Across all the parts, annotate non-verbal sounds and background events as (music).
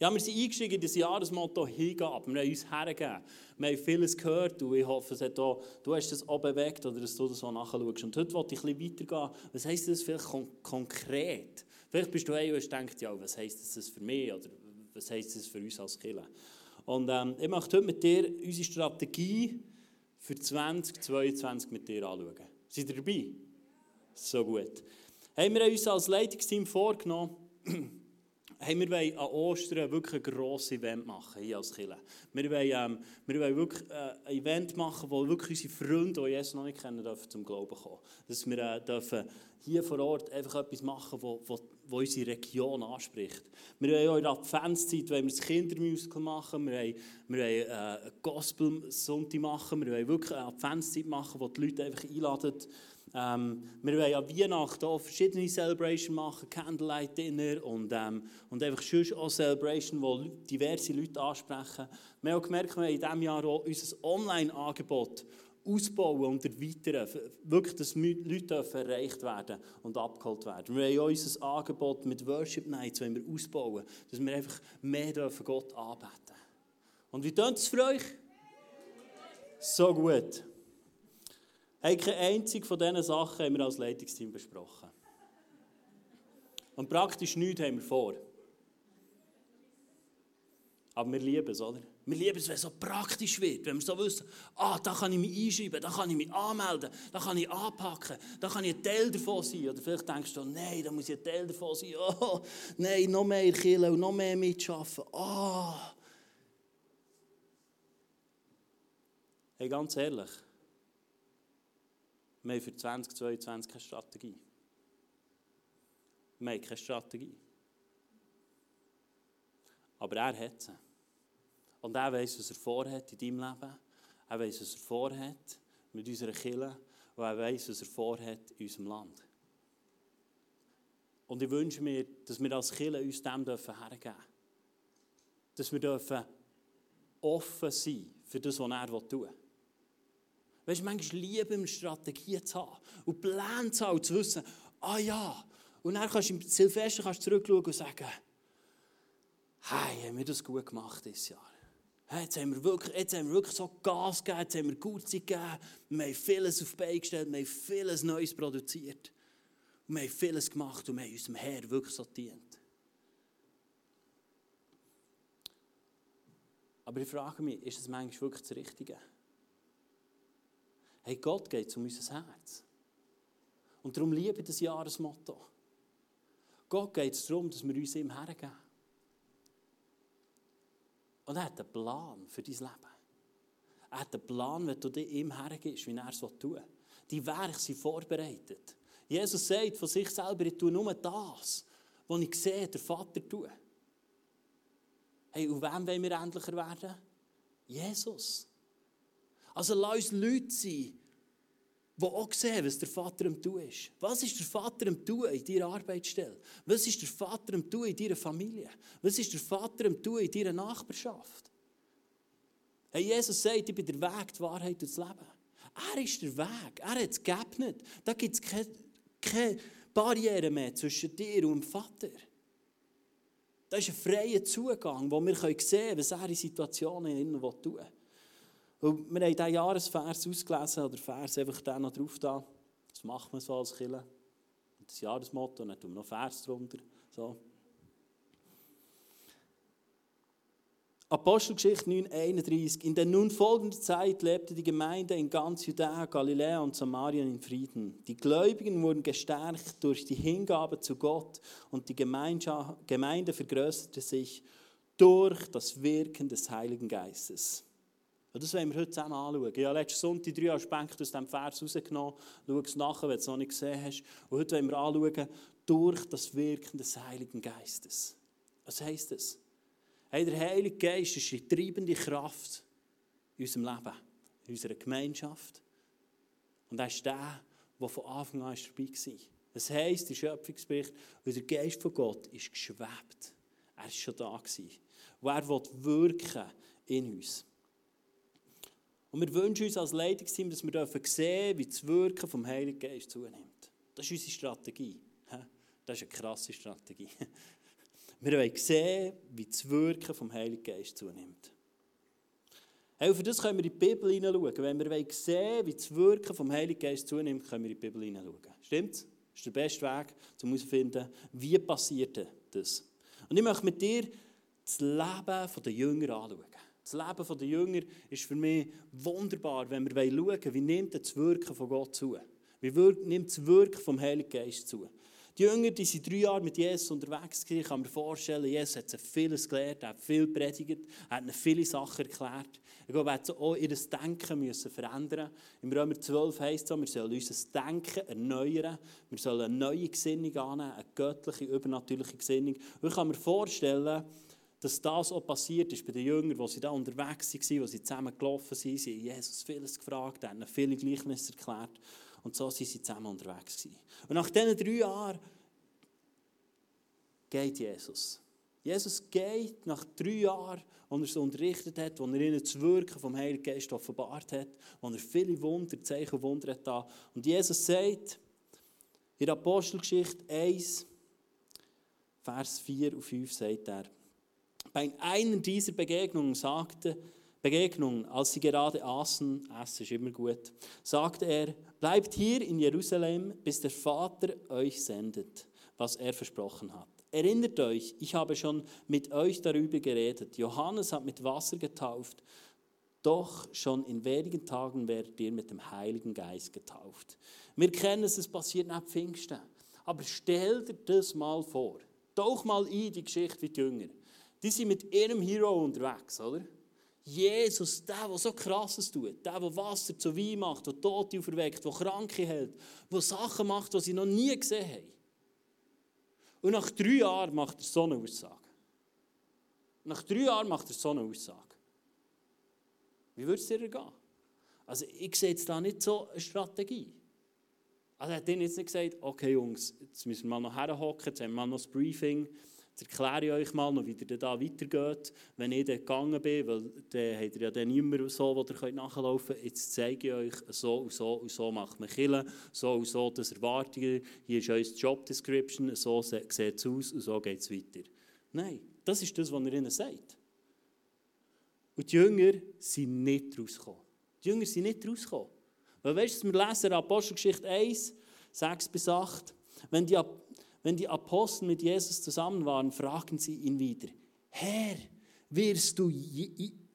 Ja, wir sind eingestiegen in das Jahresmotto Hingabe. Wir haben uns hergegeben. Wir haben vieles gehört und ich hoffe, es hat auch, du hast das auch bewegt oder dass du das auch nachschaust. Und heute wollte ich ein bisschen weitergehen. Was heisst das vielleicht kon konkret? Vielleicht bist du hier und denkst, ja, was heisst das für mich oder was heisst das für uns als Kirche? Und ähm, ich möchte heute mit dir unsere Strategie für 2022 mit dir anschauen. Seid ihr dabei? So gut. Haben wir uns als Leitungsteam vorgenommen, (clears throat) hey, wir wollen an Ostern wirklich ein grosses Event machen, hier als Kirche. Wir wollen, ähm, wir wollen wirklich äh, ein Event machen, wo wirklich unsere Freunde, die Jesus noch nicht kennen, dürfen zum Glauben kommen. Dass wir äh, dürfen hier vor Ort einfach etwas machen, wo, wo, wo unsere Region anspricht. Wir wollen auch in der Adventszeit wollen wir das Kindermusical machen, wir wollen, wir wollen äh, Gospel-Sonntag machen, wir wollen wirklich eine Adventszeit machen, wo die Leute einfach einladen, ähm, wir wollen an Weihnachten auch verschiedene Celebrations machen, Candlelight Dinner und, ähm, und einfach sonst auch Celebration, wo diverse Leute ansprechen. Wir haben auch gemerkt, wir in diesem Jahr auch unser Online-Angebot ausbauen und erweitern, wirklich, dass Leute erreicht werden und abgeholt werden. Wir wollen auch unser Angebot mit Worship Nights wir ausbauen, dass wir einfach mehr dürfen Gott anbeten Und wie tönt es für euch? So gut. Hey, keine einzige von diesen Sachen haben wir als Leitungsteam besprochen. Und praktisch nichts haben wir vor. Aber wir lieben es, oder? Wir lieben es, wenn es so praktisch wird, wenn wir so wissen, ah, da kann ich mich einschreiben, da kann ich mich anmelden, da kann ich anpacken, da kann ich ein Teil davon sein. Oder vielleicht denkst du, nein, da muss ich ein Teil davon sein. (laughs) Oh, nein, noch mehr Kilo, noch mehr mitschaffen. Ah. Oh. Hey, ganz ehrlich, wir haben für 2022 keine Strategie. Wir haben keine Strategie. Aber er hat sie. Und er weiß, was er vorhat in deinem Leben. Er weiß, was er vorhat mit unserer Kirche. Und er weiß, was er vorhat in unserem Land. Und ich wünsche mir, dass wir als Kirche uns dem hergeben dürfen. Dass wir dürfen offen sein für das, was er tun will. Weißt du, manchmal liebe eine Strategie zu haben und Pläne zu haben und zu wissen, ah ja. Und dann kannst du im Silvester zurückschauen und sagen, hey, haben wir das gut gemacht dieses Jahr. Hey, jetzt, haben wir wirklich, jetzt haben wir wirklich so Gas gegeben, jetzt haben wir gut gegeben, wir haben vieles auf die Beine gestellt, wir haben vieles Neues produziert. Und wir haben vieles gemacht und wir haben unserem Herr wirklich so dient. Aber ich frage mich, ist das manchmal wirklich das Richtige? Hey, Gott geht um unser Herz. Und darum liebe ich das Jahresmotto. Gott geht es darum, dass wir uns ihm hergeben. Und er hat einen Plan für dein Leben. Er hat einen Plan, wenn du ihm hergibst, wie er es tun will. Die Werke sind vorbereitet. Jesus sagt von sich selber, ich tue nur das, was ich sehe, der Vater tun. Hey, und wem wollen wir endlicher werden? Jesus. Also lass uns Leute sein, die auch sehen, was der Vater am tun ist. Was ist der Vater am tun in deiner Arbeitsstelle? Was ist der Vater am tun in deiner Familie? Was ist der Vater am tun in deiner Nachbarschaft? Hey, Jesus sagt, ich bin der Weg, die Wahrheit und das Leben. Er ist der Weg. Er hat es geebnet. Da gibt es keine, keine Barriere mehr zwischen dir und dem Vater. Da ist ein freier Zugang, wo wir sehen können, was er in Situationen tun will. Und wir haben diesen Jahresvers ausgelesen, oder Vers einfach dann noch drauf da. Das macht man so als Killer. Das Jahresmotto, dann tun wir noch Vers drunter. So. Apostelgeschichte 9,31. In der nun folgenden Zeit lebte die Gemeinde in ganz Judäa, Galiläa und Samarien in Frieden. Die Gläubigen wurden gestärkt durch die Hingabe zu Gott und die Gemeinde vergrößerte sich durch das Wirken des Heiligen Geistes. Und das wollen wir heute zusammen anschauen. Ich habe letzten Sonntag drei Aspekte aus diesem Vers rausgenommen. Schau es nachher, wenn du es noch nicht gesehen hast. Und heute wollen wir anschauen, durch das Wirken des Heiligen Geistes. Was heisst das? Hey, der Heilige Geist ist die treibende Kraft in unserem Leben, in unserer Gemeinschaft. Und er ist der, der von Anfang an dabei war. Das heisst, der Schöpfungsbericht, und der Geist von Gott ist geschwebt. Er war schon da. Gewesen. Und er will wirken in uns. Und wir wünschen uns als Leitungsteam, dass wir sehen dürfen, wie das Wirken vom Heiligen Geist zunimmt. Das ist unsere Strategie. Das ist eine krasse Strategie. (laughs) Wir wollen sehen, wie das Wirken vom Heiligen Geist zunimmt. Hey, für das können wir in die Bibel hineinschauen. Wenn wir sehen wie das Wirken vom Heiligen Geist zunimmt, können wir in die Bibel hineinschauen. Stimmt's? Das ist der beste Weg, um herauszufinden, wie passiert das. Und ich möchte mit dir das Leben der Jünger anschauen. Das Leben der Jünger ist für mich wunderbar, wenn wir schauen, wie nimmt das Wirken von Gott zu. Wie nimmt das Wirken vom Heiligen Geist zu. Die Jünger die sind drei Jahre mit Jesus unterwegs. Ich kann mir vorstellen, Jesus hat sie vieles gelehrt, er hat viel predigt, hat ihnen viele Sachen erklärt. Ich glaube, er hat auch ihr Denken müssen verändern Im Römer 12 heisst es, wir sollen unser Denken erneuern. Wir sollen eine neue Gesinnung annehmen, eine göttliche, übernatürliche Gesinnung. Ich kann mir vorstellen, dass das auch passiert ist bei den Jüngern, wo sie da unterwegs waren, wo sie zusammen gelaufen sind. Sie haben Jesus vieles gefragt, haben viele Gleichnisse erklärt. Und so sind sie zusammen unterwegs gewesen. Und nach diesen drei Jahren geht Jesus. Jesus geht nach drei Jahren, als er sie unterrichtet hat, als er ihnen das Wirken vom Heiligen Geist offenbart hat, als er viele Wunder, Zeichen und Wunder hat da. Und Jesus sagt in Apostelgeschichte 1, Vers 4 und 5 sagt er, bei einer dieser Begegnungen sagte, Begegnung, als sie gerade aßen, Essen ist immer gut, sagte er, bleibt hier in Jerusalem, bis der Vater euch sendet, was er versprochen hat. Erinnert euch, ich habe schon mit euch darüber geredet. Johannes hat mit Wasser getauft, doch schon in wenigen Tagen werdet ihr mit dem Heiligen Geist getauft. Wir kennen es, es passiert nach Pfingsten. Aber stell dir das mal vor. Tauch mal ein die Geschichte wie die Jünger. Die sind mit ihrem Hero unterwegs, oder? Jesus, der, der so krasses tut, der, der Wasser zu Wein macht, der Tote auferweckt, der Kranke hält, der Sachen macht, die sie noch nie gesehen haben. Und nach drei Jahren macht er so eine Aussage. Nach drei Jahren macht er so eine Aussage. Wie würde es dir gehen? Also ich sehe jetzt da nicht so eine Strategie. Also er hat ihnen jetzt nicht gesagt, okay Jungs, jetzt müssen wir mal noch herhocken, jetzt haben wir mal noch das Briefing, Jetzt erkläre ich euch mal noch, wie ihr da weitergeht, wenn ich dann gegangen bin, weil dann habt ihr ja dann mehr so, wo ihr nachlaufen könnt. Jetzt zeige ich euch, so und so und so macht man Killen, so und so, das erwartet ihr. Hier ist euer Job Description, so sieht es aus und so geht es weiter. Nein, das ist das, was er ihnen sagt. Und die Jünger sind nicht rausgekommen. Die Jünger sind nicht rausgekommen. Weil weißt du, wir lesen Apostelgeschichte 1, 6 bis 8, wenn die wenn die Apostel mit Jesus zusammen waren, fragten sie ihn wieder, Herr, wirst du,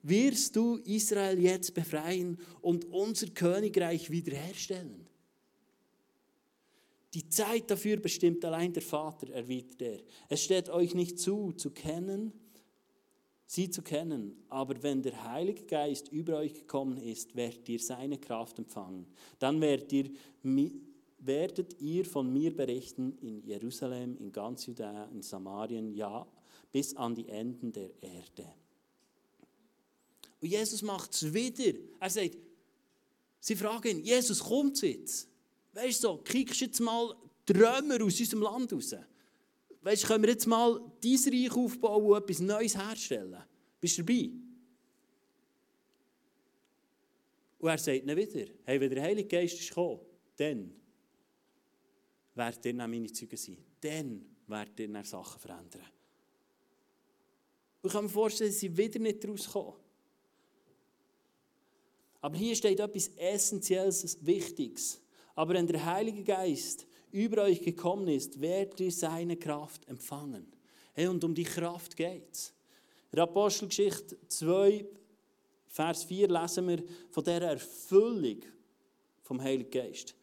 wirst du Israel jetzt befreien und unser Königreich wiederherstellen? Die Zeit dafür bestimmt allein der Vater, erwidert er. Es steht euch nicht zu, zu kennen, sie zu kennen, aber wenn der Heilige Geist über euch gekommen ist, werdet ihr seine Kraft empfangen. Dann werdet ihr werdet ihr von mir berichten in Jerusalem, in ganz Judäa, in Samarien, ja, bis an die Enden der Erde. Und Jesus macht es wieder. Er sagt, sie fragen ihn, Jesus, kommt jetzt? Weißt du, so, kriegst jetzt mal Trümmer aus unserem Land raus? Weißt du, können wir jetzt mal dieses Reich aufbauen und etwas Neues herstellen? Bist du dabei? Und er sagt ihnen wieder, hey, wenn der Heilige Geist ist gekommen, dann werdet ihr meine Zeugen sein. Dann werdet ihr dann Sachen verändern. Und ich kann mir vorstellen, dass sie wieder nicht rauskommen. Aber hier steht etwas Essentielles, Wichtiges. Aber wenn der Heilige Geist über euch gekommen ist, werdet ihr seine Kraft empfangen. Hey, und um die Kraft geht es. In Apostelgeschichte 2, Vers 4 lesen wir von der Erfüllung vom Heiligen Geist.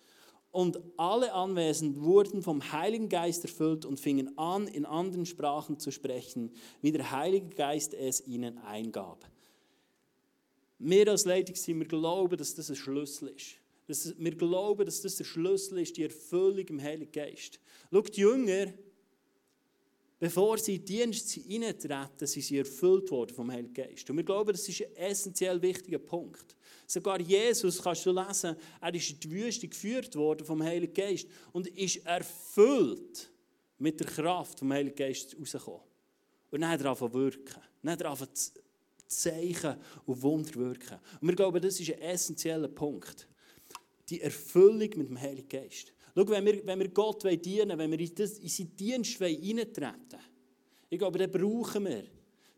Und alle Anwesenden wurden vom Heiligen Geist erfüllt und fingen an, in anderen Sprachen zu sprechen, wie der Heilige Geist es ihnen eingab. Wir als Leitungsteam, wir glauben, dass das ein Schlüssel ist. wir glauben, dass das der Schlüssel ist, die Erfüllung im Heiligen Geist. Schaut, die Jünger, bevor sie in den Dienst hineintreten, sind sie erfüllt worden vom Heiligen Geist. Und wir glauben, das ist ein essentiell wichtiger Punkt. Sogar Jesus, kannst du lesen, er ist in die Wüste geführt worden vom Heiligen Geist und ist erfüllt mit der Kraft vom Heiligen Geist rausgekommen. Und dann darauf wirken. Dann darauf Zeichen und Wunder wirken. Und wir glauben, das ist ein essentieller Punkt. Die Erfüllung mit dem Heiligen Geist. Schau, wenn wir, wenn wir Gott dienen wenn wir in, das, in seinen Dienst eintreten Ich glaube, dann brauchen wir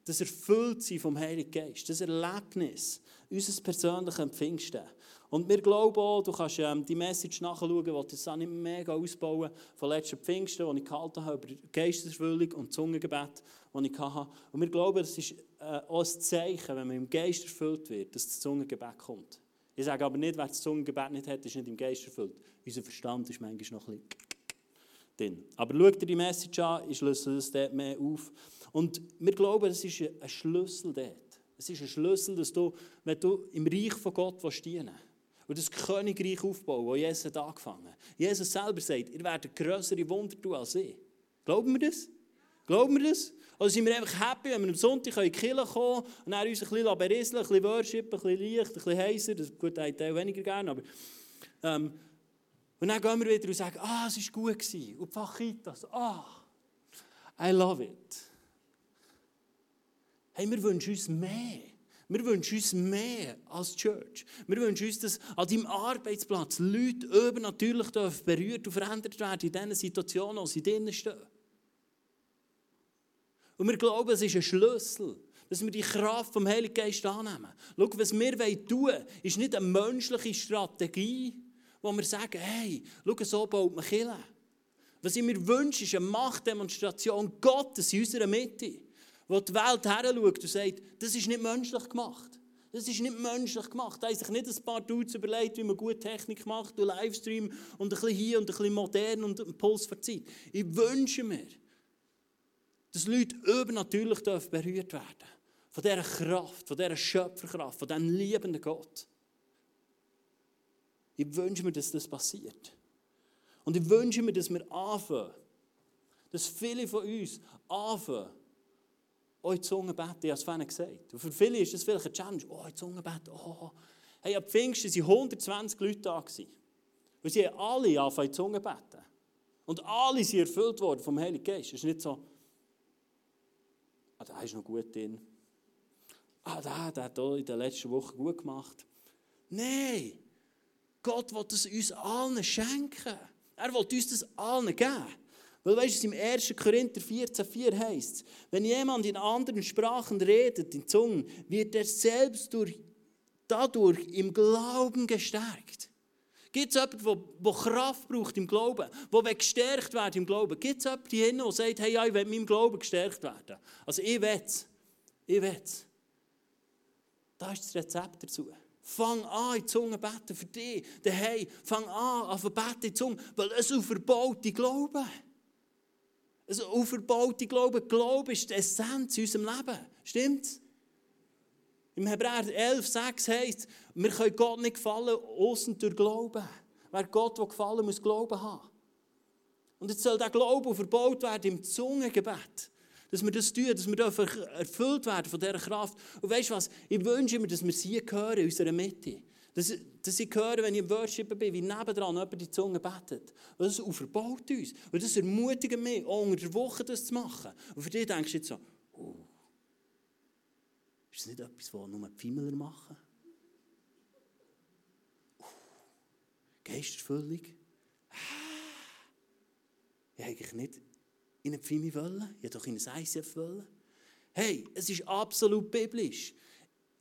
das Erfülltsein vom Heiligen Geist, das Erlebnis, unser persönliches Pfingsten. Und wir glauben auch, du kannst ähm, die Message nachschauen, die das auch nicht mega ausbauen, von letzten Pfingsten, die ich gehalten habe, über Geisteserfüllung und Zungengebet, die ich hatte. Und wir glauben, das ist äh, auch ein Zeichen, wenn man im Geist erfüllt wird, dass das Zungengebet kommt. Ich sage aber nicht, wer das Zungengebet nicht hat, ist nicht im Geist erfüllt. Unser Verstand ist manchmal noch ein bisschen drin. Aber schau dir die Message an, ich schlüssel es dort mehr auf. Und wir glauben, es ist ein Schlüssel dort. Es ist ein Schlüssel, dass du, wenn du im Reich von Gott dienen und das Königreich aufbauen, das Jesus hat angefangen. Jesus selber sagt, ihr werdet größere Wunder tun als ich. Glauben wir das? Glauben wir das? Oder sind wir einfach happy, wenn wir am Sonntag in die Kirche kommen und dann uns ein bisschen berieseln, ein bisschen Worship, ein bisschen Licht, ein bisschen heiser, das gut, ein Teil weniger gerne, aber... Ähm, und dann gehen wir wieder und sagen, ah, es war gut. Gewesen. Und Fachitas, ah, I love it. Hey, wir wünschen uns mehr. Wir wünschen uns mehr als Church. Wir wünschen uns, dass an deinem Arbeitsplatz Leute übernatürlich berührt und verändert werden in diesen Situationen, wo sie drinnen stehen. Und wir glauben, es ist ein Schlüssel, dass wir die Kraft vom Heiligen Geist annehmen. Schau, was wir tun wollen, ist nicht eine menschliche Strategie, wo wir sagen, hey, schau, so baut man Kirche. Was ich mir wünsche, ist eine Machtdemonstration Gottes in unserer Mitte wo die Welt her und sagt, das ist nicht menschlich gemacht. Das ist nicht menschlich gemacht. Da haben sich nicht ein paar Dudes überlegt, wie man gute Technik macht und Livestream und ein bisschen hier und ein bisschen modern und einen Puls verzieht. Ich wünsche mir, dass Leute übernatürlich berührt werden von dieser Kraft, von dieser Schöpferkraft, von diesem liebenden Gott. Ich wünsche mir, dass das passiert. Und ich wünsche mir, dass wir anfangen, dass viele von uns anfangen, oh, in die Zunge beten, ich habe es vorhin gesagt. Und für viele ist das vielleicht eine Challenge, oh, in die Zunge beten, oh. Hey, am Pfingsten waren 120 Leute da. Gewesen. Und sie haben alle angefangen, in die Zunge beten. Und alle sind erfüllt worden vom Heiligen Geist. Es ist nicht so, ah, der ist noch gut drin. Ah, der, der hat in der letzten Woche gut gemacht. Nein, Gott will es uns allen schenken. Er will uns das allen geben. Weil weißt du, im 1. Korinther 14,4 heißt es, wenn jemand in anderen Sprachen redet, in Zungen, wird er selbst durch, dadurch im Glauben gestärkt. Gibt es jemanden, der Kraft braucht im Glauben, der gestärkt wird im Glauben? Gibt es jemanden der sagt, hey, ja, ich will meinem Glauben gestärkt werden? Also ich will es. Ich will es. Da ist das Rezept dazu. Fang an, in die Zunge beten für dich. Daheim, fang an, auf beten in die Zunge, weil es verbaut die Glauben. Ein auferbauter Glaube. Glaube ist die Essenz in unserem Leben. Stimmt's? Im Hebräer 11, 6 heißt wir können Gott nicht gefallen, außen durch Glauben. Wer Gott gefallen muss Glauben haben. Und jetzt soll der Glaube verbaut werden im Zungengebet. Dass wir das tun, dass wir erfüllt werden von dieser Kraft. Und weißt du was? Ich wünsche mir, dass wir sie hören in unserer Mitte. Dass, dass ich höre, wenn ich im Worship bin, wie nebendran jemand die Zunge betet. Und das verbaut uns. Und das ermutigt mich, auch unter der Woche das zu machen. Und für dich denkst du jetzt so, oh, ist das nicht etwas, was nur die Fimmler machen? Oh, Geisterfüllung? Ah, ich eigentlich nicht in eine Pfimi wollen, ich doch in ein ICF wollen. Hey, es ist absolut biblisch.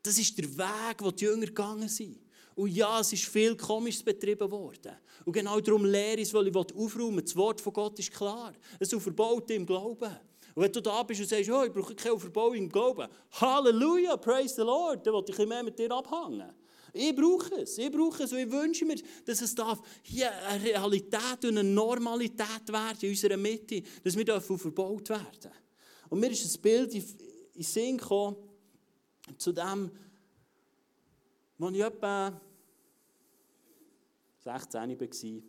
Das ist der Weg, den die Jünger gegangen sind. Und ja, es ist viel Komisches betrieben worden. Und genau darum lehre ich es, weil ich aufräumen. Das Wort von Gott ist klar. Es verbaut im Glauben. Und wenn du da bist und sagst, oh, ich brauche keine Verbauung im Glauben, Halleluja, praise the Lord, dann will ich ein mehr mit dir abhängen. Ich brauche es, ich brauche es und ich wünsche mir, dass es darf hier eine Realität und eine Normalität werden in unserer Mitte, dass wir dürfen verbaut werden. Und mir ist ein Bild in den Sinn gekommen, zu dem, als ich etwa 16 war,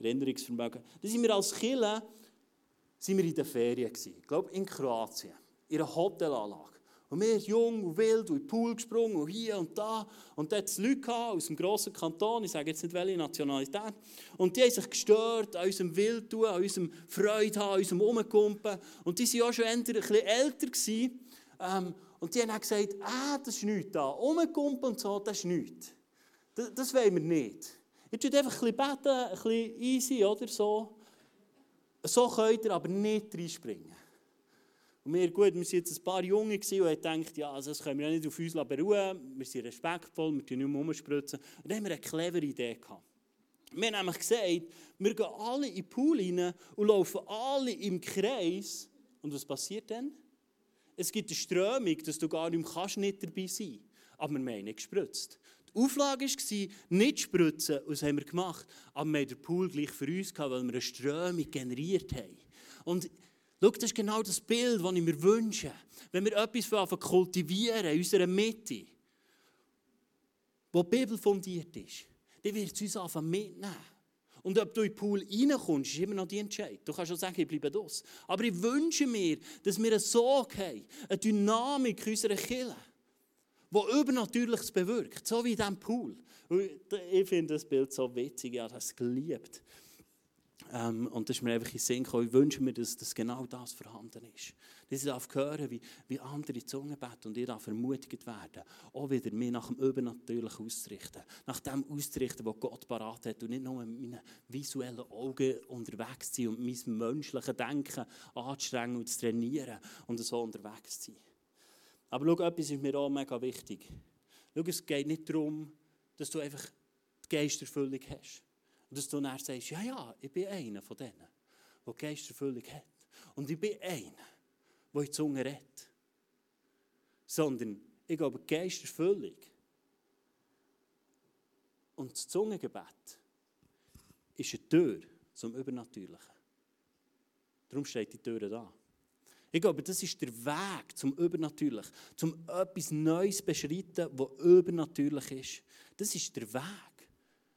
Erinnerungsvermögen, da sind wir als Killer sind wir in der Ferien. Ich glaube in Kroatien, in einer Hotelanlage. Und wir jung und wild und in den Pool gesprungen und hier und da. Und dort es Leute aus dem grossen Kanton, ich sage jetzt nicht welche Nationalität, und die haben sich gestört an unserem Wildtun, an unserem Freude haben, an unserem Umkumpen. Und die waren auch schon ein älter. Gewesen. Ähm, und die haben dann gesagt, ah, das ist nichts da. Umkumpen und so, das ist nichts. Das, das wollen wir nicht. Ihr tut einfach ein bisschen beten, ein bisschen easy, oder so. So könnt ihr aber nicht reinspringen. Und wir, gut, wir waren jetzt ein paar Junge und haben gedacht, ja, also das können wir ja nicht auf uns beruhen, wir sind respektvoll, wir tun nicht mehr rumspritzen. Und dann haben wir eine clevere Idee gehabt. Wir haben nämlich gesagt, wir gehen alle in den Pool rein und laufen alle im Kreis. Und was passiert dann? Es gibt eine Strömung, dass du gar nicht, kannst nicht dabei sein Aber wir haben nicht gespritzt. Die Auflage war, nicht spritzen, und das haben wir gemacht. Aber wir haben den Pool gleich für uns gehabt, weil wir eine Strömung generiert haben. Und Schau, das ist genau das Bild, das ich mir wünsche. Wenn wir etwas kultivieren in unserer Mitte, wo die Bibel fundiert ist, dann wird es uns anfangen mitnehmen. Und ob du in den Pool reinkommst, ist immer noch die Entscheidung. Du kannst schon sagen, ich bleibe das. Aber ich wünsche mir, dass wir eine Sorge haben, eine Dynamik unserer Kirche, die Übernatürliches bewirkt, so wie in diesem Pool. Ich finde das Bild so witzig, habe das geliebt. Ähm, und das ist mir einfach in den Sinn gekommen. Ich wünsche mir, dass, dass genau das vorhanden ist. Dass ich darf hören, wie, wie andere Zungen beten und ich darf ermutigt werden, auch wieder mich nach dem Übernatürlichen auszurichten. Nach dem auszurichten, was Gott parat hat und nicht nur mit meinen visuellen Augen unterwegs sein und mein menschliches Denken anzustrengen und zu trainieren und so unterwegs zu sein. Aber schau, etwas ist mir auch mega wichtig. Schau, es geht nicht darum, dass du einfach die Geisterfüllung hast. Und dass du dann sagst, ja, ja, ich bin einer von denen, der Geisterfüllung hat. Und ich bin einer, der in die Zunge redet. Sondern ich glaube, Geisterfüllung und das Zungengebet ist eine Tür zum Übernatürlichen. Darum steht die Tür da. Ich glaube, das ist der Weg zum Übernatürlichen, zum etwas Neues beschreiten, was übernatürlich ist. Das ist der Weg.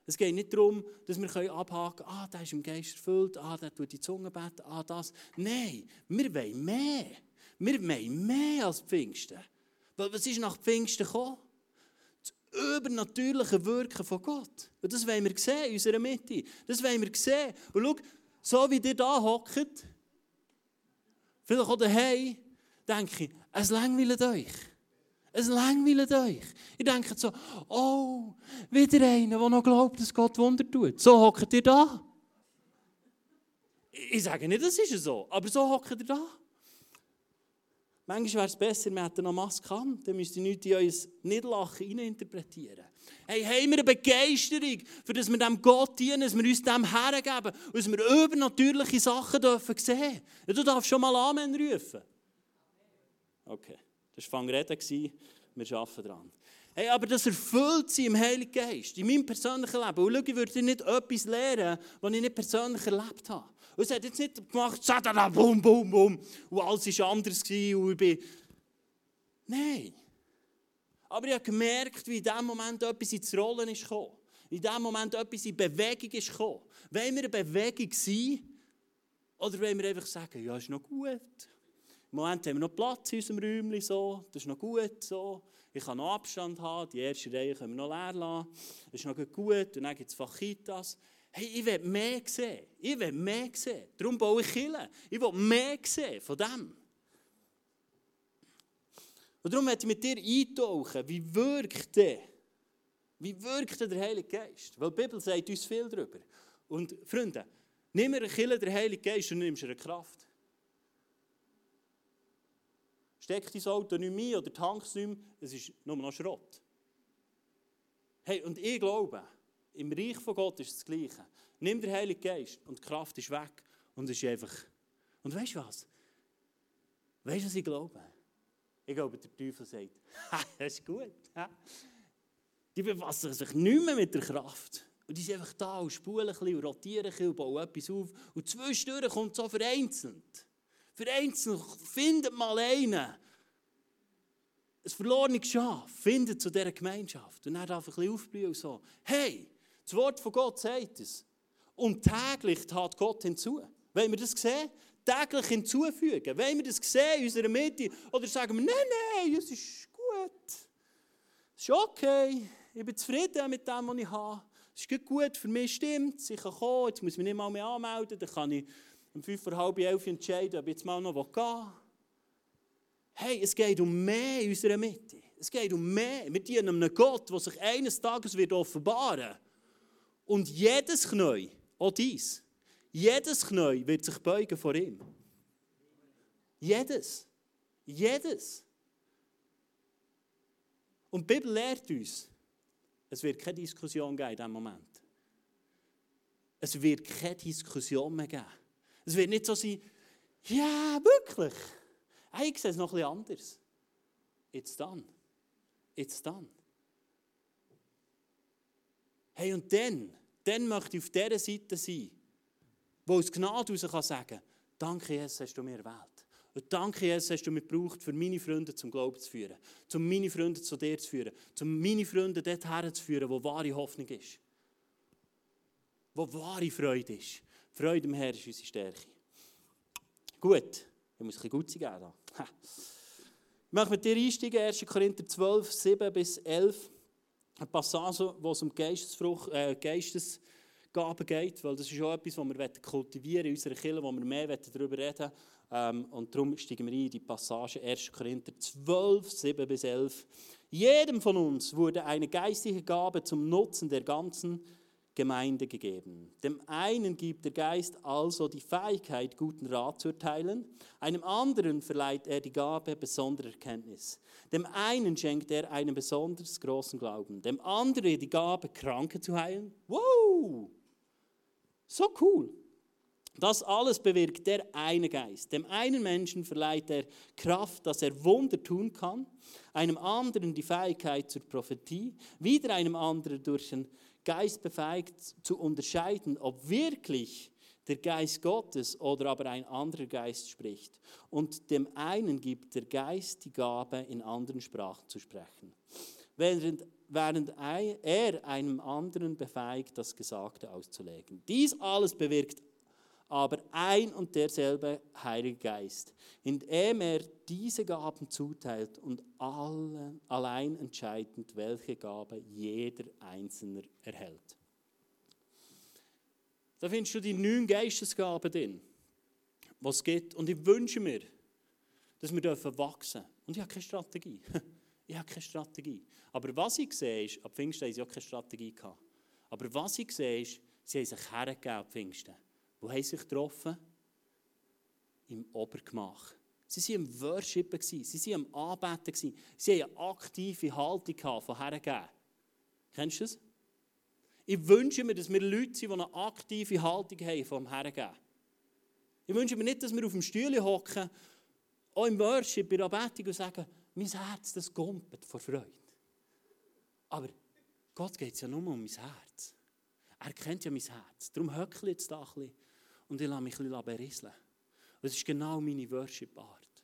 Es geht nicht darum, dass wir abhaken können, ah, der ist im Geist erfüllt, ah, der tut die Zunge beten, ah, das. Nein, wir wollen mehr. Wir wollen mehr als Pfingsten. Was ist nach Pfingsten gekommen? Das übernatürliche Wirken von Gott. Und das wollen wir sehen in unserer Mitte. Das wollen wir sehen. Und schau, so wie ihr da hockt, vielleicht auch daheim, denke ich, es langweilt euch. Es langweilt euch. Ihr denkt so, oh, wieder einer, der noch glaubt, dass Gott Wunder tut. So hockt ihr da. Ich sage nicht, das ist so, aber so hockt ihr da. Manchmal wäre es besser, wir hätten noch Maske an, dann müsst ihr nichts in euer Niederlachen interpretieren. Hey, haben wir eine Begeisterung, für dass wir dem Gott dienen, dass wir uns dem hergeben und dass wir übernatürliche Sachen dürfen sehen dürfen? Du darfst schon mal Amen rufen. Okay. Das war Reden, wir arbeiten daran. Hey, aber das erfüllt sie im Heiligen Geist, in meinem persönlichen Leben. Und schau, ich würde nicht etwas lernen, was ich nicht persönlich erlebt habe. Und es hat jetzt nicht gemacht, da, bum, bum, bum, und alles war anders und ich bin... Nein. Aber ich habe gemerkt, wie in diesem Moment etwas ins Rollen ist gekommen. In diesem Moment etwas in Bewegung ist gekommen. Wollen wir eine Bewegung sein? Oder wollen wir einfach sagen, ja, ist noch gut, im Moment haben wir noch Platz in unserem Räumchen, so. das ist noch gut. So. Ich kann noch Abstand haben, die erste Reihe können wir noch leer lassen. Das ist noch gut. Und dann gibt es Fachitas. Hey, ich will mehr sehen. Ich will mehr sehen. Darum baue ich Kille. Ich will mehr sehen von dem. Und darum möchte ich mit dir eintauchen, wie wirkt der? Wie wirkt der Heilige Geist? Weil die Bibel sagt uns viel darüber. Und Freunde, nimm mir Kille der Heilige Geist und nimmst eine Kraft. Steck dein Auto nicht mehr oder tank es nicht mehr, es ist nur noch Schrott. Hey, und ich glaube, im Reich von Gott ist das Gleiche. Nimm den Heiligen Geist und die Kraft ist weg und es ist einfach... Und weißt du was? Weißt du, was ich glaube? Ich glaube, der Teufel sagt, (laughs) das ist gut. Die befassen sich nicht mehr mit der Kraft. Und die sind einfach da und spulen ein bisschen und rotieren ein bisschen und bauen etwas auf. Und zwischendurch kommt so vereinzelt. Vereinzelt findet mal einen. Ein verlorenes Schaf findet zu dieser Gemeinschaft. Und dann darf ein bisschen aufblühen und so. Hey, das Wort von Gott sagt es. Und täglich tat Gott hinzu. Wollen wir das sehen? Täglich hinzufügen. Wollen wir das sehen in unserer Mitte? Oder sagen wir, nein, nein, es ist gut. Es ist okay. Ich bin zufrieden mit dem, was ich habe. Es ist gut, für mich stimmt Ich kann kommen, jetzt muss ich mich nicht mal mehr anmelden. Dann kann ich um fünf vor halb elf entscheiden, ob ich jetzt mal noch gehen will. Hey, es geht um mehr in unserer Mitte. Es geht um mehr. Wir dienen einem Gott, der sich eines Tages wird offenbaren Und jedes Knie, auch dies, jedes Knie wird sich beugen vor ihm. Jedes. Jedes. Und die Bibel lehrt uns, es wird keine Diskussion geben in diesem Moment. Es wird keine Diskussion mehr geben. Es wird nicht so sein, ja, wirklich. Ich sehe es noch etwas anders. It's done. It's done. Hey, und dann, dann möchte ich auf dieser Seite sein, wo aus Gnade heraus sagen kann, danke Jesus, hast du mir erwählt. Und danke, Jesus, hast du mich gebraucht, für meine Freunde zum Glauben zu führen. Um meine Freunde zu dir zu führen. Um meine Freunde dorthin zu führen, wo wahre Hoffnung ist. Wo wahre Freude ist. Freude im Herrn ist unsere Stärke. Gut, ich muss ein bisschen gut. Da. (laughs) Ich möchte mit dir einsteigen, 1. Korinther 12, 7 bis 11. Eine Passage, wo es um Geistesfrucht, äh, Geistesgaben geht, weil das ist auch etwas, was wir kultivieren in unserer Kirche, wo wir mehr darüber reden ähm, Und darum steigen wir ein in die Passage 1. Korinther 12, 7 bis 11. Jedem von uns wurde eine geistige Gabe zum Nutzen der ganzen Gemeinde gegeben. Dem einen gibt der Geist also die Fähigkeit, guten Rat zu erteilen, einem anderen verleiht er die Gabe besonderer Erkenntnis. Dem einen schenkt er einen besonders großen Glauben, dem anderen die Gabe, Kranke zu heilen. Wow! So cool! Das alles bewirkt der eine Geist. Dem einen Menschen verleiht er Kraft, dass er Wunder tun kann, einem anderen die Fähigkeit zur Prophetie, wieder einem anderen durch den Geist befähigt zu unterscheiden, ob wirklich der Geist Gottes oder aber ein anderer Geist spricht. Und dem einen gibt der Geist die Gabe, in anderen Sprachen zu sprechen, während, während er einem anderen befähigt, das Gesagte auszulegen. Dies alles bewirkt aber ein und derselbe Heilige Geist, indem er diese Gaben zuteilt und allen, allein entscheidend, welche Gabe jeder Einzelne erhält. Da findest du die neun Geistesgaben drin, was es gibt. Und ich wünsche mir, dass wir wachsen dürfen. Und ich habe keine Strategie. (laughs) Ich habe keine Strategie. Aber was ich sehe, ist, ab Pfingsten haben sie auch keine Strategie. Aber was ich sehe, ist, sie haben sich hergegeben Pfingsten. Wo haben sich getroffen? Im Obergemach. Sie waren im Worshipen, sie waren am Anbeten, sie hatten eine aktive Haltung von hergeben. Kennst du das? Ich wünsche mir, dass wir Leute sind, die eine aktive Haltung haben vom Hergeben. Ich wünsche mir nicht, dass wir auf dem Stuhl hocken, auch im Worship, bei der Anbetung und sagen, mein Herz, das gumpet vor Freude. Aber Gott geht es ja nur um mein Herz. Er kennt ja mein Herz. Darum höckle jetzt da ein bisschen und ich lasse mich ein bisschen berieseln. Das ist genau meine Worship-Art.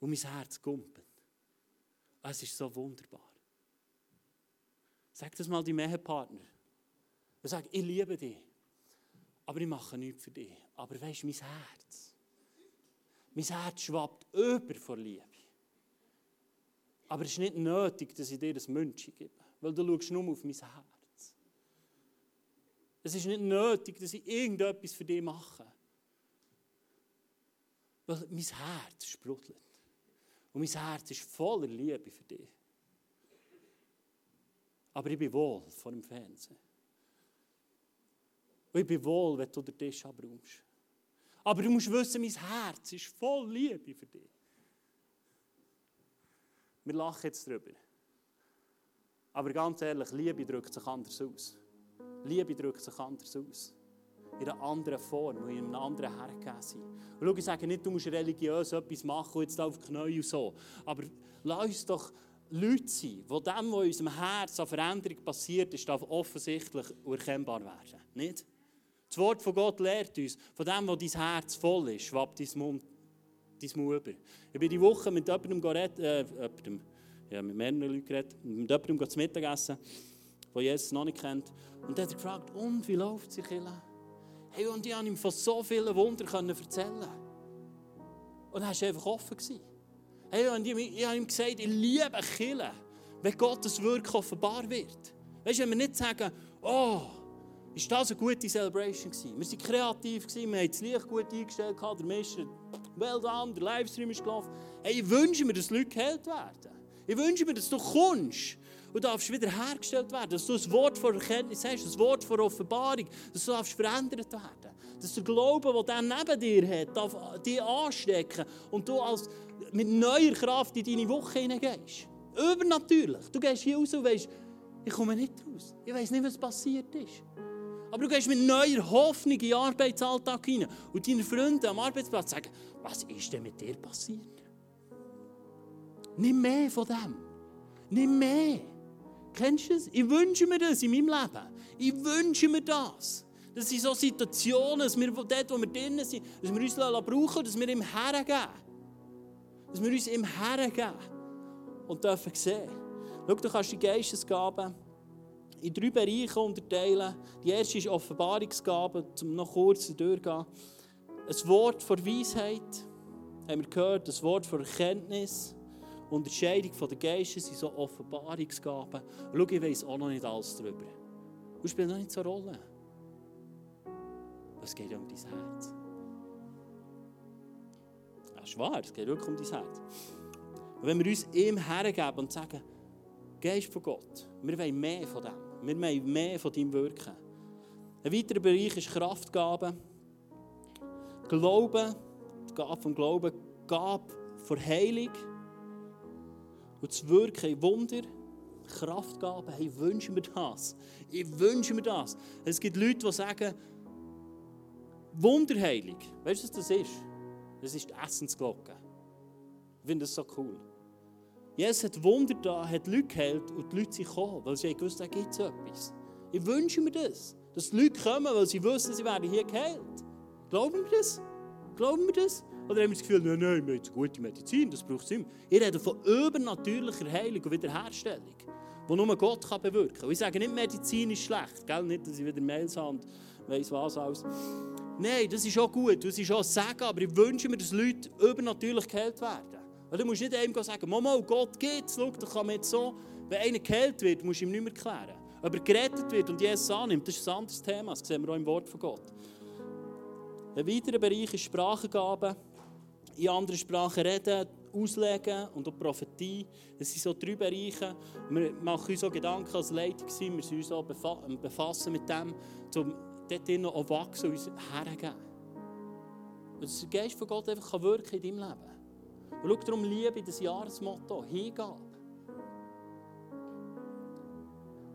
Und mein Herz kumpelt. Es ist so wunderbar. Sag das mal deinem Ehepartner. Und sag, ich liebe dich. Aber ich mache nichts für dich. Aber weißt du, mein Herz. Mein Herz schwappt über vor Liebe. Aber es ist nicht nötig, dass ich dir das München gebe. Weil du schaust nur auf mein Herz. Es ist nicht nötig, dass ich irgendetwas für dich mache. Weil mein Herz sprudelt. Und mein Herz ist voller Liebe für dich. Aber ich bin wohl vor dem Fernsehen. Und ich bin wohl, wenn du den Tisch abräumst. Aber du musst wissen, mein Herz ist voll Liebe für dich. Wir lachen jetzt drüber. Aber ganz ehrlich, Liebe drückt sich anders aus. Liebe drückt sich anders aus. In einer anderen Form und in einem anderen Hergeben sein. Und schau, ich sage nicht, du musst religiös etwas machen und jetzt auf die Knie und so. Aber lass uns doch Leute sein, wo dem, was in unserem Herz an Veränderung passiert ist, offensichtlich erkennbar werden. Nicht? Das Wort von Gott lehrt uns, von dem, wo dein Herz voll ist, schwappt dein Mund, dein Mund über. Ich bin die Woche mit jemandem äh, jemandem, ja, mit mehreren Leuten geredet, mit jemandem zu Mittagessen der Jesus noch nicht kennt. Und er hat gefragt, und wie läuft es in Kirche? Hey, und ich konnte ihm von so vielen Wundern erzählen. Und er war einfach offen. Hey, und ich, ich habe ihm gesagt, ich liebe Kirche, wenn Gottes Wirken offenbar wird. Weißt du, wenn wir nicht sagen, oh, ist das eine gute Celebration gewesen? Wir waren kreativ, gewesen, wir haben das Licht gut eingestellt, der Mischer, well done, der Livestream ist gelaufen. Hey, ich wünsche mir, dass Leute geheilt werden. Ich wünsche mir, dass du kommst und darfst wieder hergestellt werden. Dass du ein Wort von Erkenntnis hast, ein Wort von Offenbarung, dass du darfst verändert werden. Dass der Glaube, der der neben dir hat, darf dich anstecken und du als mit neuer Kraft in deine Woche hineingehst. Übernatürlich. Du gehst hier raus und weißt, ich komme nicht raus. Ich weiß nicht, was passiert ist. Aber du gehst mit neuer Hoffnung in den Arbeitsalltag hinein. Und deine Freunde am Arbeitsplatz sagen, was ist denn mit dir passiert? Nimm mehr von dem. Nimm mehr. Kennst du das? Ich wünsche mir das in meinem Leben. Ich wünsche mir das. Das sind so Situationen, dass wir dort, wo wir drinnen sind, dass wir uns brauchen, dass wir ihm hergeben. Dass wir uns ihm hergeben und dürfen sehen. Schau, du kannst die Geistesgaben in drei Bereiche unterteilen. Die erste ist Offenbarungsgabe, um noch kurz durchzugehen. Ein Wort von Weisheit, haben wir gehört, ein Wort von Erkenntnis. Unterscheidung der Geister sind so Offenbarungsgaben. schau, ich weiß auch noch nicht alles darüber. Und spielt noch nicht so eine Rolle. Es geht um dein Herz. Das ist wahr, es geht wirklich um dein Herz. Und wenn wir uns ihm hergeben und sagen, Geist von Gott, wir wollen mehr von dem. Wir wollen mehr von deinem Wirken. Ein weiterer Bereich ist Kraftgaben. Glauben, die Gabe vom Glauben, Gabe von Heilung und das Wirken in Wunder. Kraftgaben, hey, ich wünsche mir das. Ich wünsche mir das. Es gibt Leute, die sagen, Wunderheilung, weißt du, was das ist? Das ist die Essensglocke. Ich finde das so cool. Jesus hat Wunder da, hat Leute geheilt und die Leute sind gekommen, weil sie gewusst haben, da gibt es etwas. Ich wünsche mir das, dass die Leute kommen, weil sie wissen, sie werden hier geheilt. Glauben wir das? Glauben wir das? Oder haben wir das Gefühl, nein, nein, wir haben eine gute Medizin, das braucht es immer. Ich rede von übernatürlicher Heilung und Wiederherstellung, die nur Gott kann bewirken kann. Ich sage nicht, Medizin ist schlecht, gell? nicht, dass ich wieder Mails habe und weiss was alles. Nein, das ist auch gut, das ist auch Sagen, aber ich wünsche mir, dass Leute übernatürlich geheilt werden. Weil du musst nicht einem sagen, Mama, Gott geht's, schau, da kann man jetzt so, wenn einer geheilt wird, musst du ihm nicht mehr klären. Aber gerettet wird und Jesus annimmt, das ist ein anderes Thema, das sehen wir auch im Wort von Gott. Ein weiterer Bereich ist Sprachengaben. In anderen Sprachen reden, auslegen und auch Prophetie. Das sind so drei Bereiche. Wir machen uns auch Gedanken als Leitung, wir sind uns auch befassen mit dem, um dort auch wachsen und uns hergeben. Dass der Geist von Gott einfach wirken in deinem Leben. Und schau darum, Liebe, das Jahresmotto, Hingabe.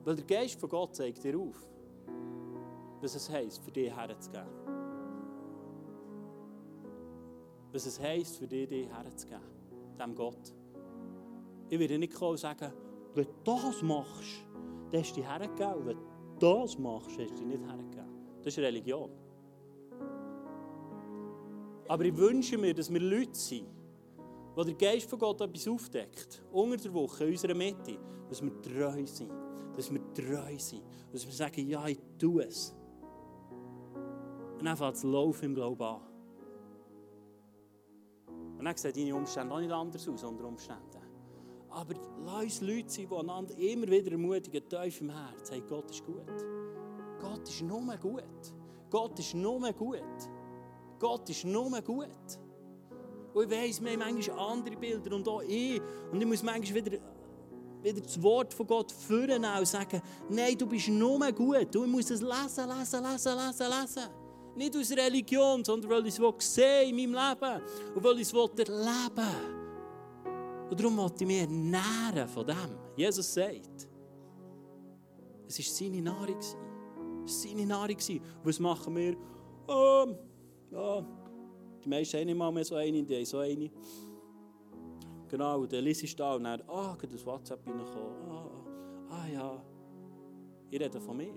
Weil der Geist von Gott zeigt dir auf, was es heisst, für dich herzugeben. Was es heisst, für dich, dich herzugeben. Dem Gott. Ich werde nicht kommen und sagen, wenn du das machst, dann hast du dich hergegeben. Und wenn du das machst, hast du dich nicht hergegeben. Das ist Religion. Aber ich wünsche mir, dass wir Leute sind, wo der Geist von Gott etwas aufdeckt, unter der Woche, in unserer Mitte, dass wir treu sind. Dass wir treu sind. Dass wir sagen, ja, ich tue es. Und dann fängt Laufen im Glauben an. Und dann sehen deine Umstände auch nicht anders aus unter Umständen. Aber lass uns Leute sein, die einander immer wieder ermutigen, tief im Herz. Hey, Gott ist gut. Gott ist nur gut. Gott ist nur gut. Gott ist nur gut. Und ich weiss, wir haben manchmal andere Bilder und auch ich. Und ich muss manchmal wieder, wieder das Wort von Gott führen und sagen, nein, du bist nur gut. Du musst es lesen, lesen, lesen, lesen, lesen. Nicht aus Religion, sondern weil ich es sehen in meinem Leben und weil ich es erleben Und darum wollte ich mich ernähren von dem. Jesus sagt, es war seine Nahrung. Es war seine Nahrung. Was machen wir? Oh, ja, die meisten haben nicht mal mehr so eine, die haben so eine. Genau, dann liest da und dann, ah, oh, das WhatsApp reingekommen. Ah, ah, ah ja. Ich rede von mir.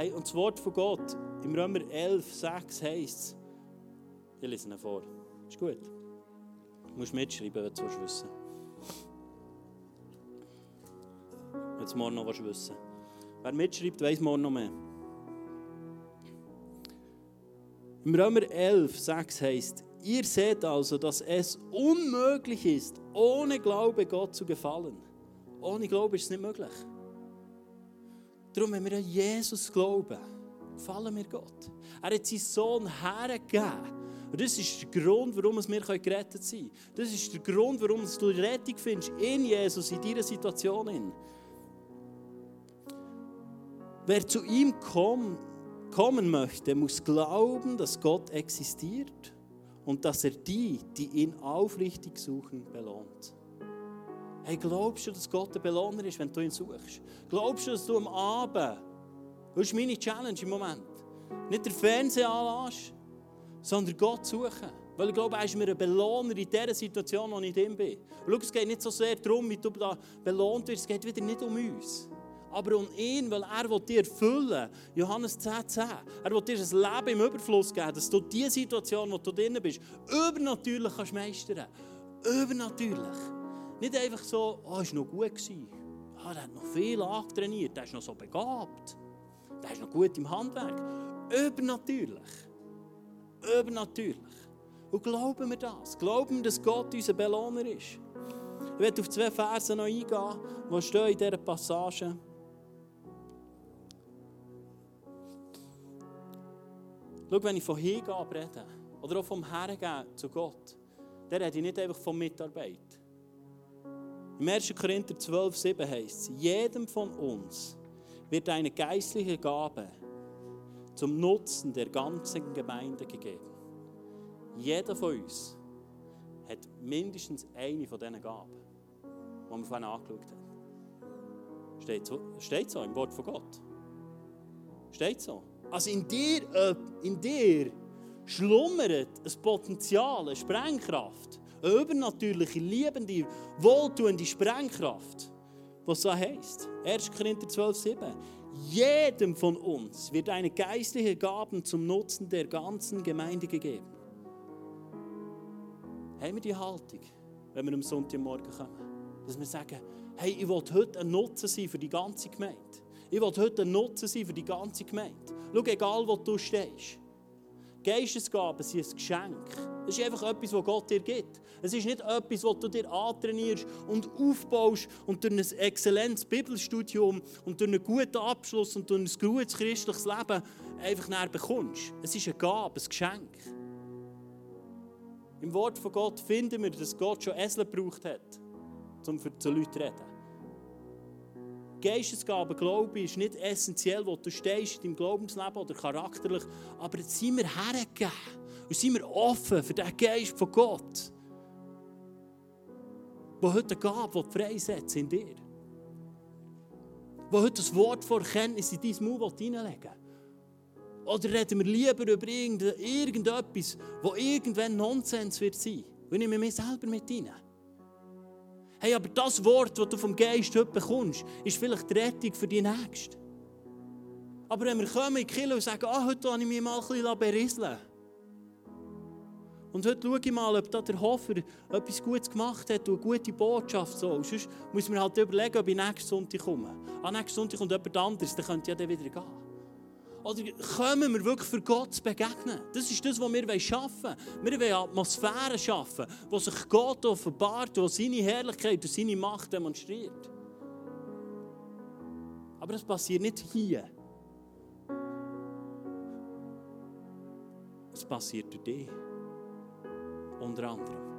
Hey, und das Wort von Gott im Römer 11, 6 heisst es, ich lese es vor. Ist gut. Du musst mitschreiben, wenn du es wissen Wenn du morgen noch wissen willst. Wer mitschreibt, weiß morgen noch mehr. Im Römer 11, 6 heißt, ihr seht also, dass es unmöglich ist, ohne Glaube Gott zu gefallen. Ohne Glaube ist es nicht möglich. Darum, wenn wir an Jesus glauben, gefallen wir Gott. Er hat seinen Sohn hergegeben. Und das ist der Grund, warum wir gerettet sein können. Das ist der Grund, warum du Rettung findest in Jesus, in dieser Situation. Wer zu ihm kommen möchte, muss glauben, dass Gott existiert und dass er die, die ihn aufrichtig suchen, belohnt. Hey, glaubst du, dass Gott der Belohner ist, wenn du ihn suchst? Glaubst du, dass du am Abend, das ist meine Challenge im Moment, nicht den Fernseher anlässt, sondern Gott suchen? Weil ich glaube, er ist mir ein Belohner in dieser Situation, in der ich drin bin. Und schau, es geht nicht so sehr darum, wie du da belohnt wirst, es geht wieder nicht um uns. Aber um ihn, weil er will dir erfüllen Johannes 10, 10. Er will dir ein Leben im Überfluss geben, dass du die Situation, wo du drin bist, übernatürlich kannst meistern. Übernatürlich. Nicht einfach so, oh, war noch gut. Gewesen. Ah, der hat noch viel angetrainiert, der ist noch so begabt. Der ist noch gut im Handwerk. Übernatürlich. Übernatürlich. Und glauben wir das? Glauben wir, dass Gott unser Belohner ist? Ich werde auf zwei Verse noch eingehen, die stehen in dieser Passage. Schau, wenn ich von Hingabe rede, oder auch vom Hergeben zu Gott, dann rede ich nicht einfach von Mitarbeit. Im 1. Korinther 12, 7 heißt es, jedem von uns wird eine geistliche Gabe zum Nutzen der ganzen Gemeinde gegeben. Jeder von uns hat mindestens eine von diesen Gaben, die wir vorhin angeschaut haben. Steht so, steht so im Wort von Gott. Steht so. Also in dir, äh, in dir schlummert ein Potenzial, eine Sprengkraft, eine übernatürliche, liebende, wohltuende Sprengkraft, was so heißt. 1. Korinther 12, 7. Jedem von uns wird eine geistliche Gabe zum Nutzen der ganzen Gemeinde gegeben. Haben wir die Haltung, wenn wir am Sonntagmorgen kommen? Dass wir sagen, hey, ich will heute ein Nutzen sein für die ganze Gemeinde. Ich will heute ein Nutzen sein für die ganze Gemeinde. Schau, egal wo du stehst. Geistesgaben sind ein Geschenk. Das ist einfach etwas, was Gott dir gibt. Es ist nicht etwas, was du dir antrainierst und aufbaust und durch ein exzellentes Bibelstudium und durch einen guten Abschluss und durch ein gutes christliches Leben einfach näher bekommst. Es ist eine Gabe, ein Geschenk. Im Wort von Gott finden wir, dass Gott schon Esel gebraucht hat, um für die Leute zu reden. Geistesgabe, Glaube ist nicht essentiell, wo du stehst in deinem Glaubensleben oder charakterlich, aber jetzt sind wir hergegeben und sind wir offen für den Geist von Gott, der heute eine Gabe freisetzt in dir. Der heute das Wort vor Erkenntnis in dein Maul hineinlegen will. Oder reden wir lieber über irgendetwas, das irgendwann Nonsens wird sein. Und nehmen wir mich selber mit hinein. Hey, aber das Wort, das du vom Geist heute bekommst, ist vielleicht die Rettung für die Nächsten. Aber wenn wir kommen in die Kirche und sagen, ah, heute habe ich mich mal ein bisschen berieseln und heute schaue ich mal, ob da der Hofer etwas Gutes gemacht hat und eine gute Botschaft so. Sonst muss man halt überlegen, ob ich nächsten Sonntag komme. Ah, nächsten Sonntag kommt jemand anderes, dann könnte ich ja dann wieder gehen. Oder kommen wir wirklich für Gott zu begegnen? Das ist das, was wir schaffen wollen. Wir wollen Atmosphären schaffen, wo sich Gott offenbart, wo seine Herrlichkeit und seine Macht demonstriert. Aber das passiert nicht hier. Es passiert durch dich. Unter anderem.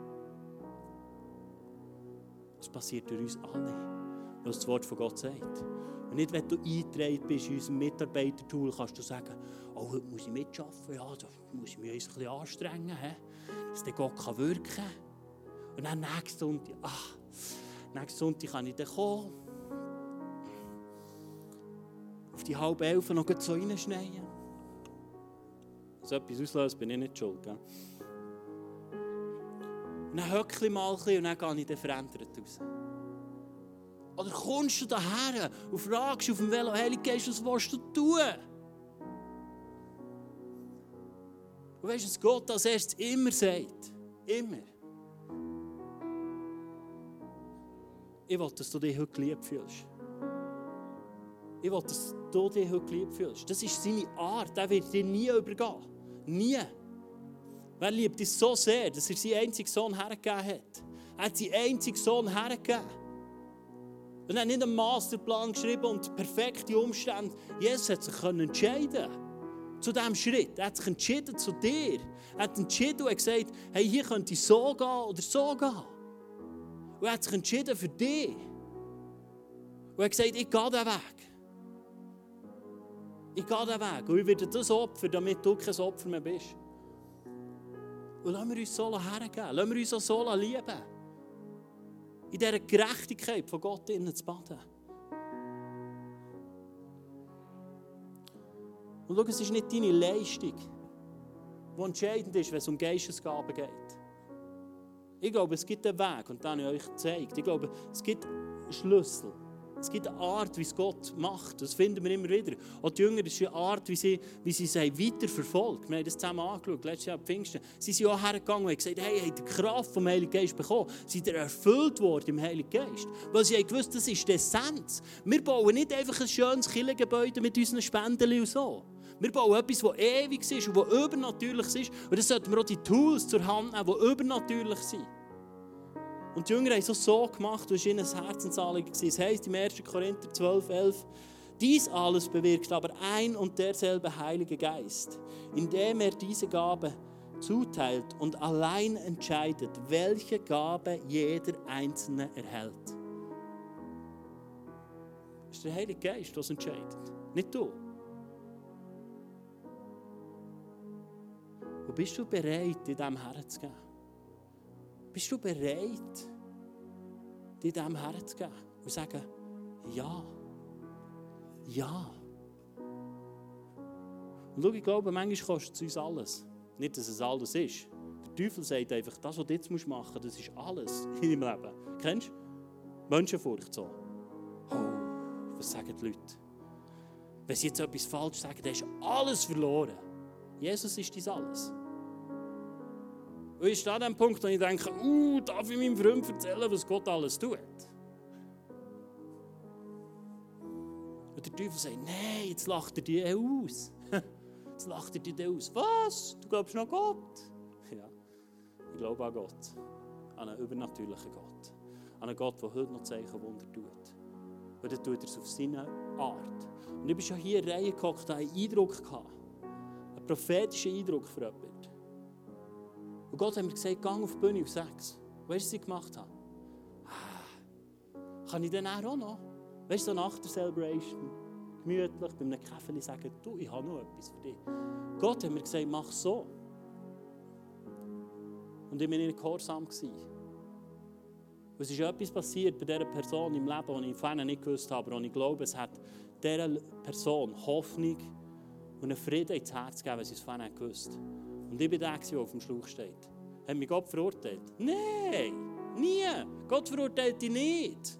Es passiert durch uns alle, was das Wort von Gott sagt. Und nicht, wenn du eingetragen bist in unserem Mitarbeitertool, kannst du sagen, oh, heute muss ich mitarbeiten, ja, da muss ich mich ein bisschen anstrengen, he? dass der Gott kann wirken kann. Und dann nächsten Sonntag, ach, nächsten Sonntag kann ich dann kommen. Auf die halbe Elf noch so reinschneien. So etwas auslöst, bin ich nicht schuld. Gell? Und dann höckle ich mal ein bisschen und dann gehe ich dann verändert raus. Oder kommst du daher und fragst auf dem Velo, Heilige Geist, was willst du tun? Und weißt du, was Gott als erstes immer sagt? Immer. Ich will, dass du dich heute geliebt fühlst. Ich will, dass du dich heute geliebt fühlst. Das ist seine Art. Er wird dir nie übergehen. Nie. Wer liebt dich so sehr, dass er seinen einzigen Sohn hergegeben hat? Er hat seinen einzigen Sohn hergegeben. Und er hat nicht einen Masterplan geschrieben und perfekte Umstände. Jesus hat sich entscheiden zu diesem Schritt. Er hat sich entschieden zu dir. Er hat entschieden und gesagt, hey, hier könnte ich so gehen oder so gehen. Und er hat sich entschieden für dich. Und er hat gesagt, ich gehe diesen Weg. Ich gehe diesen Weg und ich werde das Opfer, damit du kein Opfer mehr bist. Und lassen wir uns so hergeben. Lassen wir uns auch so lieben. In dieser Gerechtigkeit von Gott innen zu baden. Und schau, es ist nicht deine Leistung, die entscheidend ist, wenn es um Geistesgaben geht. Ich glaube, es gibt einen Weg, und den habe ich euch gezeigt. Ich glaube, es gibt Schlüssel. Es gibt eine Art, wie es Gott macht. Das finden wir immer wieder. Auch die Jünger, das ist eine Art, wie sie, wie sie sich weiterverfolgt. Wir haben das zusammen angeschaut, letztes Jahr Pfingsten. Sie sind auch hergegangen und haben gesagt, hey, ihr die Kraft vom Heiligen Geist bekommen? Seid ihr erfüllt worden im Heiligen Geist? Weil sie haben gewusst, das ist die Essenz. Wir bauen nicht einfach ein schönes Kirchengebäude mit unseren Spenden und so. Wir bauen etwas, das ewig ist und das übernatürlich ist. Und das sollten wir auch die Tools zur Hand nehmen, die übernatürlich sind. Und die Jünger haben es so gemacht, das war ihnen ein Herzensanliegen. Es heisst im 1. Korinther 12, 11, dies alles bewirkt aber ein und derselbe Heilige Geist, indem er diese Gabe zuteilt und allein entscheidet, welche Gabe jeder Einzelne erhält. Es ist der Heilige Geist, der entscheidet, nicht du. Und bist du bereit, in diesem herzugehen? Bist du bereit, dir dem herzugeben und zu sagen, ja, ja. Und schau, ich glaube, manchmal kostet es uns alles. Nicht, dass es alles ist. Der Teufel sagt einfach, das, was du jetzt machen musst, das ist alles (laughs) in deinem Leben. Kennst du? Menschenfurcht so. Oh, was sagen die Leute? Wenn sie jetzt etwas falsch sagen, dann ist alles verloren. Jesus ist dies alles. Und ich stehe an dem Punkt, wo ich denke, uh, darf ich meinem Freund erzählen, was Gott alles tut? Und der Teufel sagt, nein, jetzt lacht er dich aus. (laughs) Jetzt lacht er dich aus. Was? Du glaubst noch Gott? Ja, ich glaube an Gott. An einen übernatürlichen Gott. An einen Gott, der heute noch Zeichen Wunder tut. Und er tut er es auf seine Art. Und ich bin schon hier in der Reihe gehockt, einen Eindruck gehabt. Einen prophetischen Eindruck für jemanden. Und Gott hat mir gesagt, geh auf die Bühne auf sechs. Weißt du, was ich gemacht habe? Ah, kann ich dann auch noch? Weißt du, so nach der Celebration, gemütlich, bei einem Kaffee sagen, du, ich habe noch etwas für dich. Gott hat mir gesagt, mach so. Und ich war nicht gehorsam. es ist etwas passiert bei dieser Person im Leben, das ich vorher nicht gewusst habe, und ich glaube, es hat dieser Person Hoffnung und einen Frieden ins Herz gegeben, wenn sie es vorher nicht gewusst hat. Und ich bin der, der auf dem Schlauch steht. Hat mich Gott verurteilt? Nein, nie. Gott verurteilt dich nicht.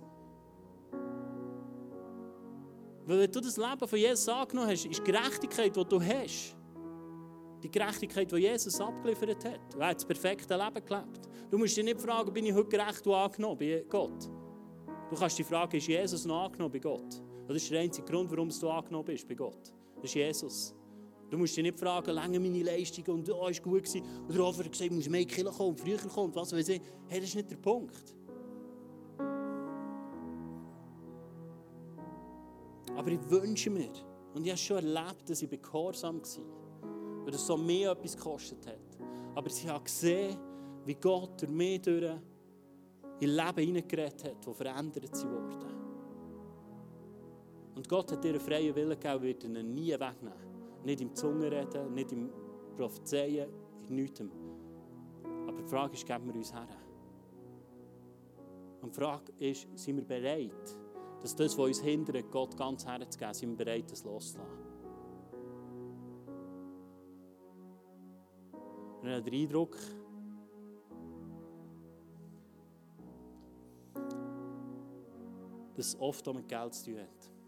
Weil wenn du das Leben von Jesus angenommen hast, ist die Gerechtigkeit, die du hast, die Gerechtigkeit, die Jesus abgeliefert hat. Er hat das perfekte Leben gelebt. Du musst dich nicht fragen, bin ich heute gerecht und angenommen bei Gott. Du kannst dich fragen, ist Jesus noch angenommen bei Gott? Das ist der einzige Grund, warum du angenommen bist bei Gott. Das ist Jesus. Du musst dich nicht fragen, lange meine Leistung und oh, ist gut gewesen. Oder hat gesagt, du musst mehr Kilo kommen, früher kommen, was weiß ich. Hey, das ist nicht der Punkt. Aber ich wünsche mir, und ich habe schon erlebt, dass ich begehorsam war, weil es so mehr etwas gekostet hat. Aber ich habe gesehen, wie Gott durch mich durch in Leben hineingeredet hat, das verändert sie wurden. Und Gott hat dir einen freien Willen gegeben, wird ihn nie wegnehmen. Nicht im Zungenreden, nicht im Prophezeien, in nichts. Aber die Frage ist, geben wir uns her? Und die Frage ist, sind wir bereit, dass das, was uns hindert, Gott ganz herzugeben, sind wir bereit, das loszulassen? Und ich den Eindruck, dass es oft auch mit Geld zu tun hat.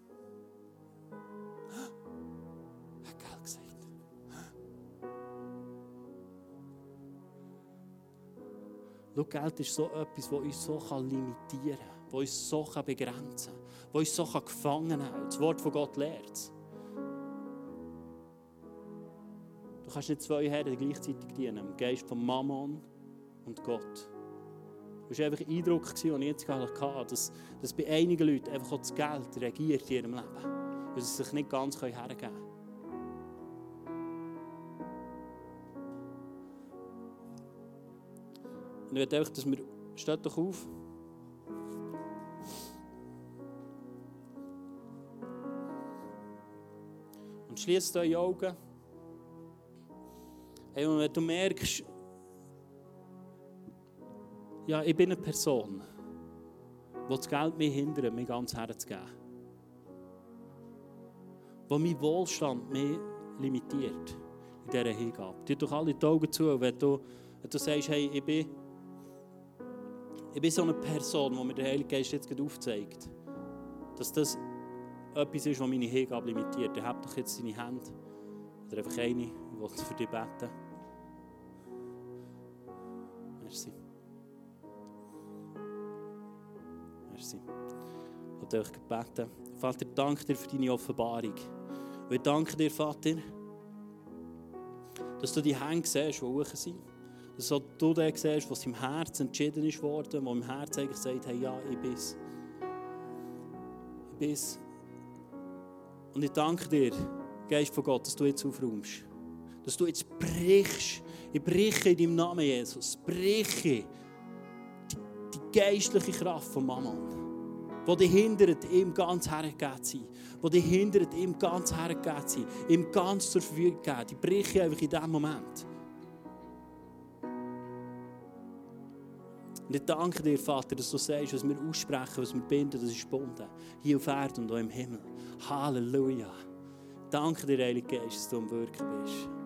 Schau, Geld ist so etwas, das uns so limitieren kann, das uns so begrenzen kann, das uns so gefangen hält. Das Wort von Gott lehrt es. Du kannst nicht zwei Herren gleichzeitig dienen, im Geist von Mammon und Gott. Das war einfach ein Eindruck, den ich jetzt hatte, dass, dass bei einigen Leuten einfach auch das Geld regiert in ihrem Leben. Dass sie sich nicht ganz hergeben können. Und ich einfach, dass wir, steht doch auf. Und schließt eure Augen. Hey, wenn du merkst, ja, ich bin eine Person, die das Geld mir hindert, mir ganz herzugeben. Wo mein Wohlstand mich limitiert in dieser Hingabe. Tu doch alle die Augen zu, wenn du, wenn du sagst, hey, ich bin, ich bin so eine Person, die mir der Heilige Geist jetzt aufzeigt, dass das etwas ist, was meine Hingabe limitiert. Dann hab doch jetzt deine Hände oder einfach eine, will für dich beten. Merci. Merci. Ich will euch beten. Vater, danke dir für deine Offenbarung. Und ich danke dir, Vater, dass du die Hände siehst, die hoch sind. Dass du den siehst, was im Herz entschieden ist worden, wo im Herz eigentlich sagt, hey, ja, ich bin's. Ich bin's. Und ich danke dir, Geist von Gott, dass du jetzt aufräumst. Dass du jetzt brichst. Ich breche in deinem Namen, Jesus. Breche die, geistliche Kraft von Mammon. Die dich hindert, ihm ganz hergegeben zu sein. Die dich hindert, ihm ganz hergegeben zu sein. Ihm ganz zur Verfügung zu geben. Die breche einfach in diesem Moment. Und ich danke dir, Vater, dass du sagst, was wir aussprechen, was wir binden, das ist gebunden. Hier auf Erde und auch im Himmel. Halleluja. Danke dir, Heilige Geist, dass du am Wirken bist.